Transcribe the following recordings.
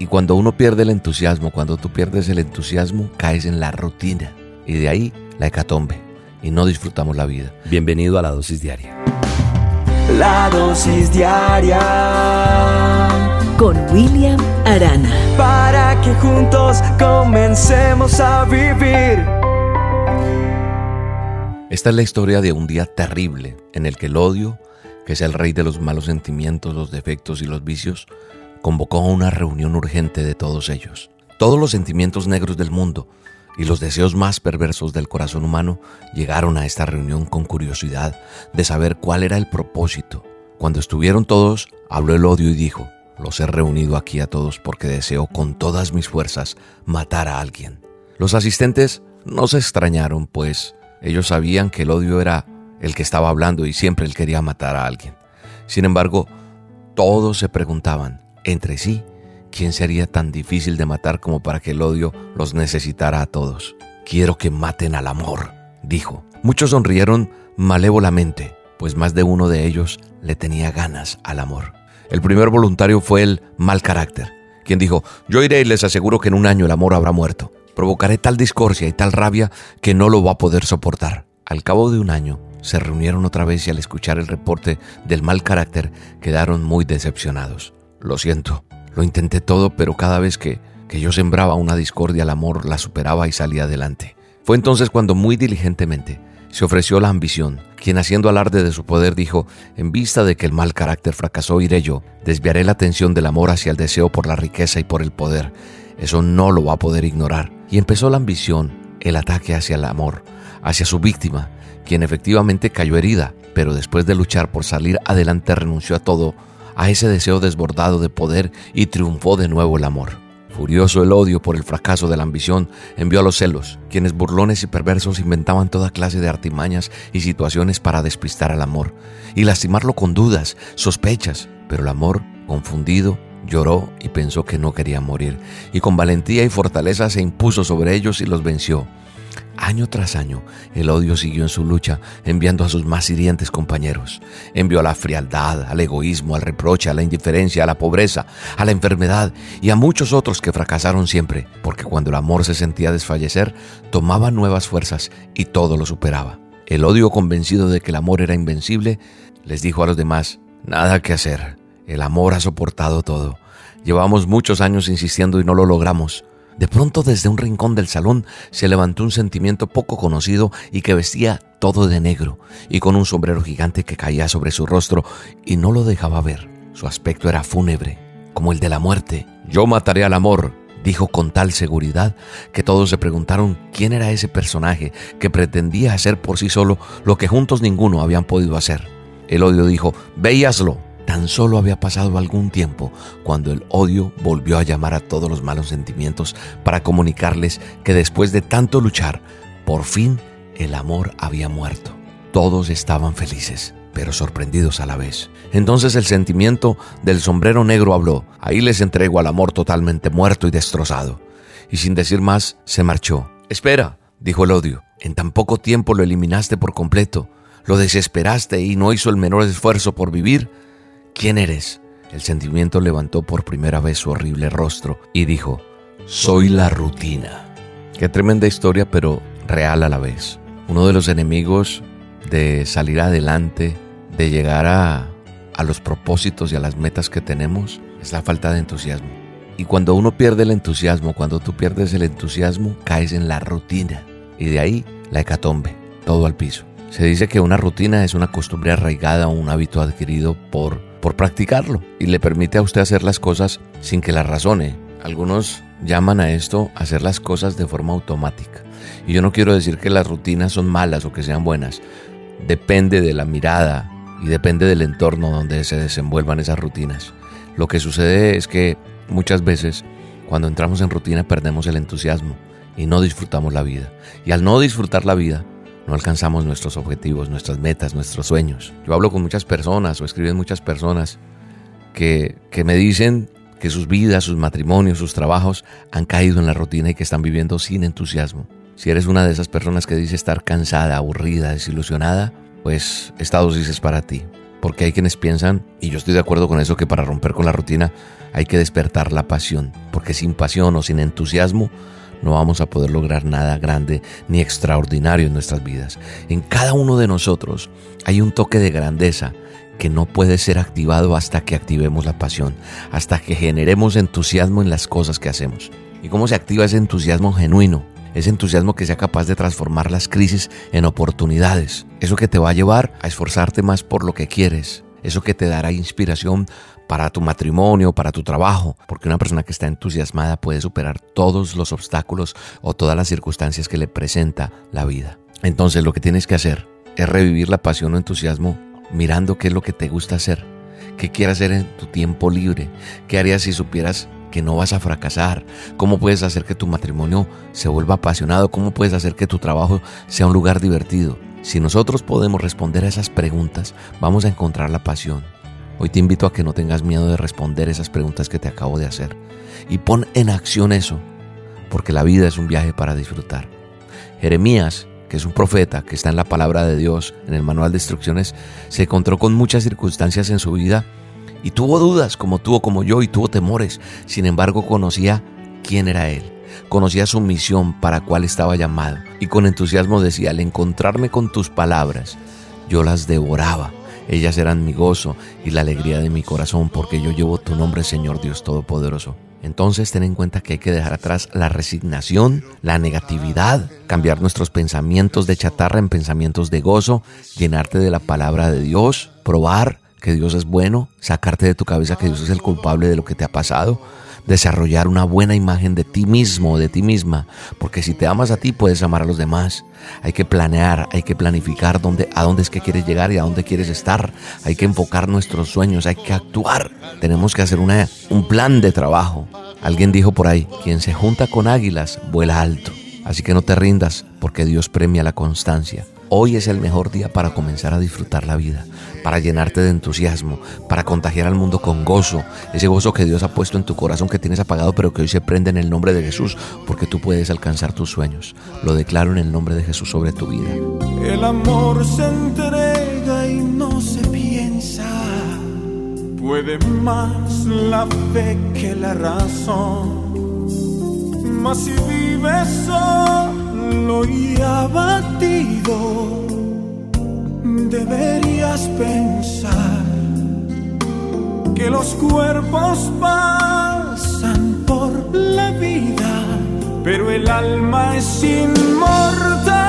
Y cuando uno pierde el entusiasmo, cuando tú pierdes el entusiasmo, caes en la rutina. Y de ahí la hecatombe. Y no disfrutamos la vida. Bienvenido a la dosis diaria. La dosis diaria con William Arana. Para que juntos comencemos a vivir. Esta es la historia de un día terrible en el que el odio, que es el rey de los malos sentimientos, los defectos y los vicios, convocó a una reunión urgente de todos ellos. Todos los sentimientos negros del mundo y los deseos más perversos del corazón humano llegaron a esta reunión con curiosidad de saber cuál era el propósito. Cuando estuvieron todos, habló el odio y dijo, los he reunido aquí a todos porque deseo con todas mis fuerzas matar a alguien. Los asistentes no se extrañaron, pues ellos sabían que el odio era el que estaba hablando y siempre él quería matar a alguien. Sin embargo, todos se preguntaban, entre sí, ¿quién sería tan difícil de matar como para que el odio los necesitara a todos? Quiero que maten al amor, dijo. Muchos sonrieron malévolamente, pues más de uno de ellos le tenía ganas al amor. El primer voluntario fue el mal carácter, quien dijo, yo iré y les aseguro que en un año el amor habrá muerto. Provocaré tal discordia y tal rabia que no lo va a poder soportar. Al cabo de un año, se reunieron otra vez y al escuchar el reporte del mal carácter quedaron muy decepcionados. Lo siento, lo intenté todo, pero cada vez que, que yo sembraba una discordia al amor, la superaba y salía adelante. Fue entonces cuando muy diligentemente se ofreció la ambición, quien haciendo alarde de su poder dijo, en vista de que el mal carácter fracasó, iré yo, desviaré la atención del amor hacia el deseo por la riqueza y por el poder. Eso no lo va a poder ignorar. Y empezó la ambición, el ataque hacia el amor, hacia su víctima, quien efectivamente cayó herida, pero después de luchar por salir adelante renunció a todo a ese deseo desbordado de poder y triunfó de nuevo el amor. Furioso el odio por el fracaso de la ambición, envió a los celos, quienes burlones y perversos inventaban toda clase de artimañas y situaciones para despistar al amor y lastimarlo con dudas, sospechas, pero el amor, confundido, lloró y pensó que no quería morir, y con valentía y fortaleza se impuso sobre ellos y los venció. Año tras año, el odio siguió en su lucha, enviando a sus más hirientes compañeros. Envió a la frialdad, al egoísmo, al reproche, a la indiferencia, a la pobreza, a la enfermedad y a muchos otros que fracasaron siempre, porque cuando el amor se sentía desfallecer, tomaba nuevas fuerzas y todo lo superaba. El odio convencido de que el amor era invencible, les dijo a los demás, nada que hacer, el amor ha soportado todo. Llevamos muchos años insistiendo y no lo logramos. De pronto desde un rincón del salón se levantó un sentimiento poco conocido y que vestía todo de negro y con un sombrero gigante que caía sobre su rostro y no lo dejaba ver. Su aspecto era fúnebre, como el de la muerte. Yo mataré al amor, dijo con tal seguridad que todos se preguntaron quién era ese personaje que pretendía hacer por sí solo lo que juntos ninguno habían podido hacer. El odio dijo, veíaslo Tan solo había pasado algún tiempo cuando el odio volvió a llamar a todos los malos sentimientos para comunicarles que después de tanto luchar, por fin el amor había muerto. Todos estaban felices, pero sorprendidos a la vez. Entonces el sentimiento del sombrero negro habló, ahí les entrego al amor totalmente muerto y destrozado. Y sin decir más, se marchó. Espera, dijo el odio, en tan poco tiempo lo eliminaste por completo, lo desesperaste y no hizo el menor esfuerzo por vivir. ¿Quién eres? El sentimiento levantó por primera vez su horrible rostro y dijo, Soy la rutina. Qué tremenda historia, pero real a la vez. Uno de los enemigos de salir adelante, de llegar a, a los propósitos y a las metas que tenemos, es la falta de entusiasmo. Y cuando uno pierde el entusiasmo, cuando tú pierdes el entusiasmo, caes en la rutina. Y de ahí la hecatombe, todo al piso. Se dice que una rutina es una costumbre arraigada o un hábito adquirido por por practicarlo y le permite a usted hacer las cosas sin que las razone. Algunos llaman a esto hacer las cosas de forma automática. Y yo no quiero decir que las rutinas son malas o que sean buenas. Depende de la mirada y depende del entorno donde se desenvuelvan esas rutinas. Lo que sucede es que muchas veces cuando entramos en rutina perdemos el entusiasmo y no disfrutamos la vida. Y al no disfrutar la vida, no alcanzamos nuestros objetivos, nuestras metas, nuestros sueños. Yo hablo con muchas personas o escriben muchas personas que, que me dicen que sus vidas, sus matrimonios, sus trabajos han caído en la rutina y que están viviendo sin entusiasmo. Si eres una de esas personas que dice estar cansada, aburrida, desilusionada, pues esta dosis es para ti. Porque hay quienes piensan, y yo estoy de acuerdo con eso, que para romper con la rutina hay que despertar la pasión. Porque sin pasión o sin entusiasmo no vamos a poder lograr nada grande ni extraordinario en nuestras vidas. En cada uno de nosotros hay un toque de grandeza que no puede ser activado hasta que activemos la pasión, hasta que generemos entusiasmo en las cosas que hacemos. ¿Y cómo se activa ese entusiasmo genuino? Ese entusiasmo que sea capaz de transformar las crisis en oportunidades. Eso que te va a llevar a esforzarte más por lo que quieres. Eso que te dará inspiración para tu matrimonio, para tu trabajo, porque una persona que está entusiasmada puede superar todos los obstáculos o todas las circunstancias que le presenta la vida. Entonces lo que tienes que hacer es revivir la pasión o entusiasmo mirando qué es lo que te gusta hacer, qué quieres hacer en tu tiempo libre, qué harías si supieras que no vas a fracasar, cómo puedes hacer que tu matrimonio se vuelva apasionado, cómo puedes hacer que tu trabajo sea un lugar divertido. Si nosotros podemos responder a esas preguntas, vamos a encontrar la pasión. Hoy te invito a que no tengas miedo de responder esas preguntas que te acabo de hacer y pon en acción eso, porque la vida es un viaje para disfrutar. Jeremías, que es un profeta que está en la palabra de Dios, en el manual de instrucciones, se encontró con muchas circunstancias en su vida y tuvo dudas como tuvo como yo y tuvo temores. Sin embargo, conocía quién era él. Conocía su misión para cuál estaba llamado y con entusiasmo decía, al encontrarme con tus palabras, yo las devoraba ellas eran mi gozo y la alegría de mi corazón, porque yo llevo tu nombre, Señor Dios Todopoderoso. Entonces ten en cuenta que hay que dejar atrás la resignación, la negatividad, cambiar nuestros pensamientos de chatarra en pensamientos de gozo, llenarte de la palabra de Dios, probar que Dios es bueno, sacarte de tu cabeza que Dios es el culpable de lo que te ha pasado, desarrollar una buena imagen de ti mismo, de ti misma, porque si te amas a ti puedes amar a los demás. Hay que planear, hay que planificar dónde, a dónde es que quieres llegar y a dónde quieres estar. Hay que enfocar nuestros sueños, hay que actuar. Tenemos que hacer un plan de trabajo. Alguien dijo por ahí, quien se junta con águilas vuela alto. Así que no te rindas porque Dios premia la constancia. Hoy es el mejor día para comenzar a disfrutar la vida, para llenarte de entusiasmo, para contagiar al mundo con gozo, ese gozo que Dios ha puesto en tu corazón que tienes apagado pero que hoy se prende en el nombre de Jesús porque tú puedes alcanzar tus sueños. Lo declaro en el nombre de Jesús sobre tu vida. El amor se entrega y no se piensa. Puede más la fe que la razón. Mas si vives solo y abatido, deberías pensar que los cuerpos pasan por la vida, pero el alma es inmortal.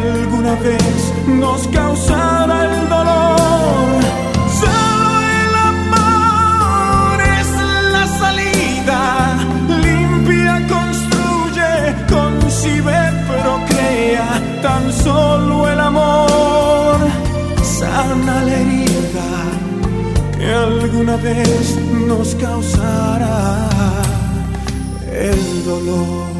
Alguna vez nos causará el dolor. Solo el amor es la salida, limpia, construye, concibe, pero crea. Tan solo el amor sana la herida que alguna vez nos causará el dolor.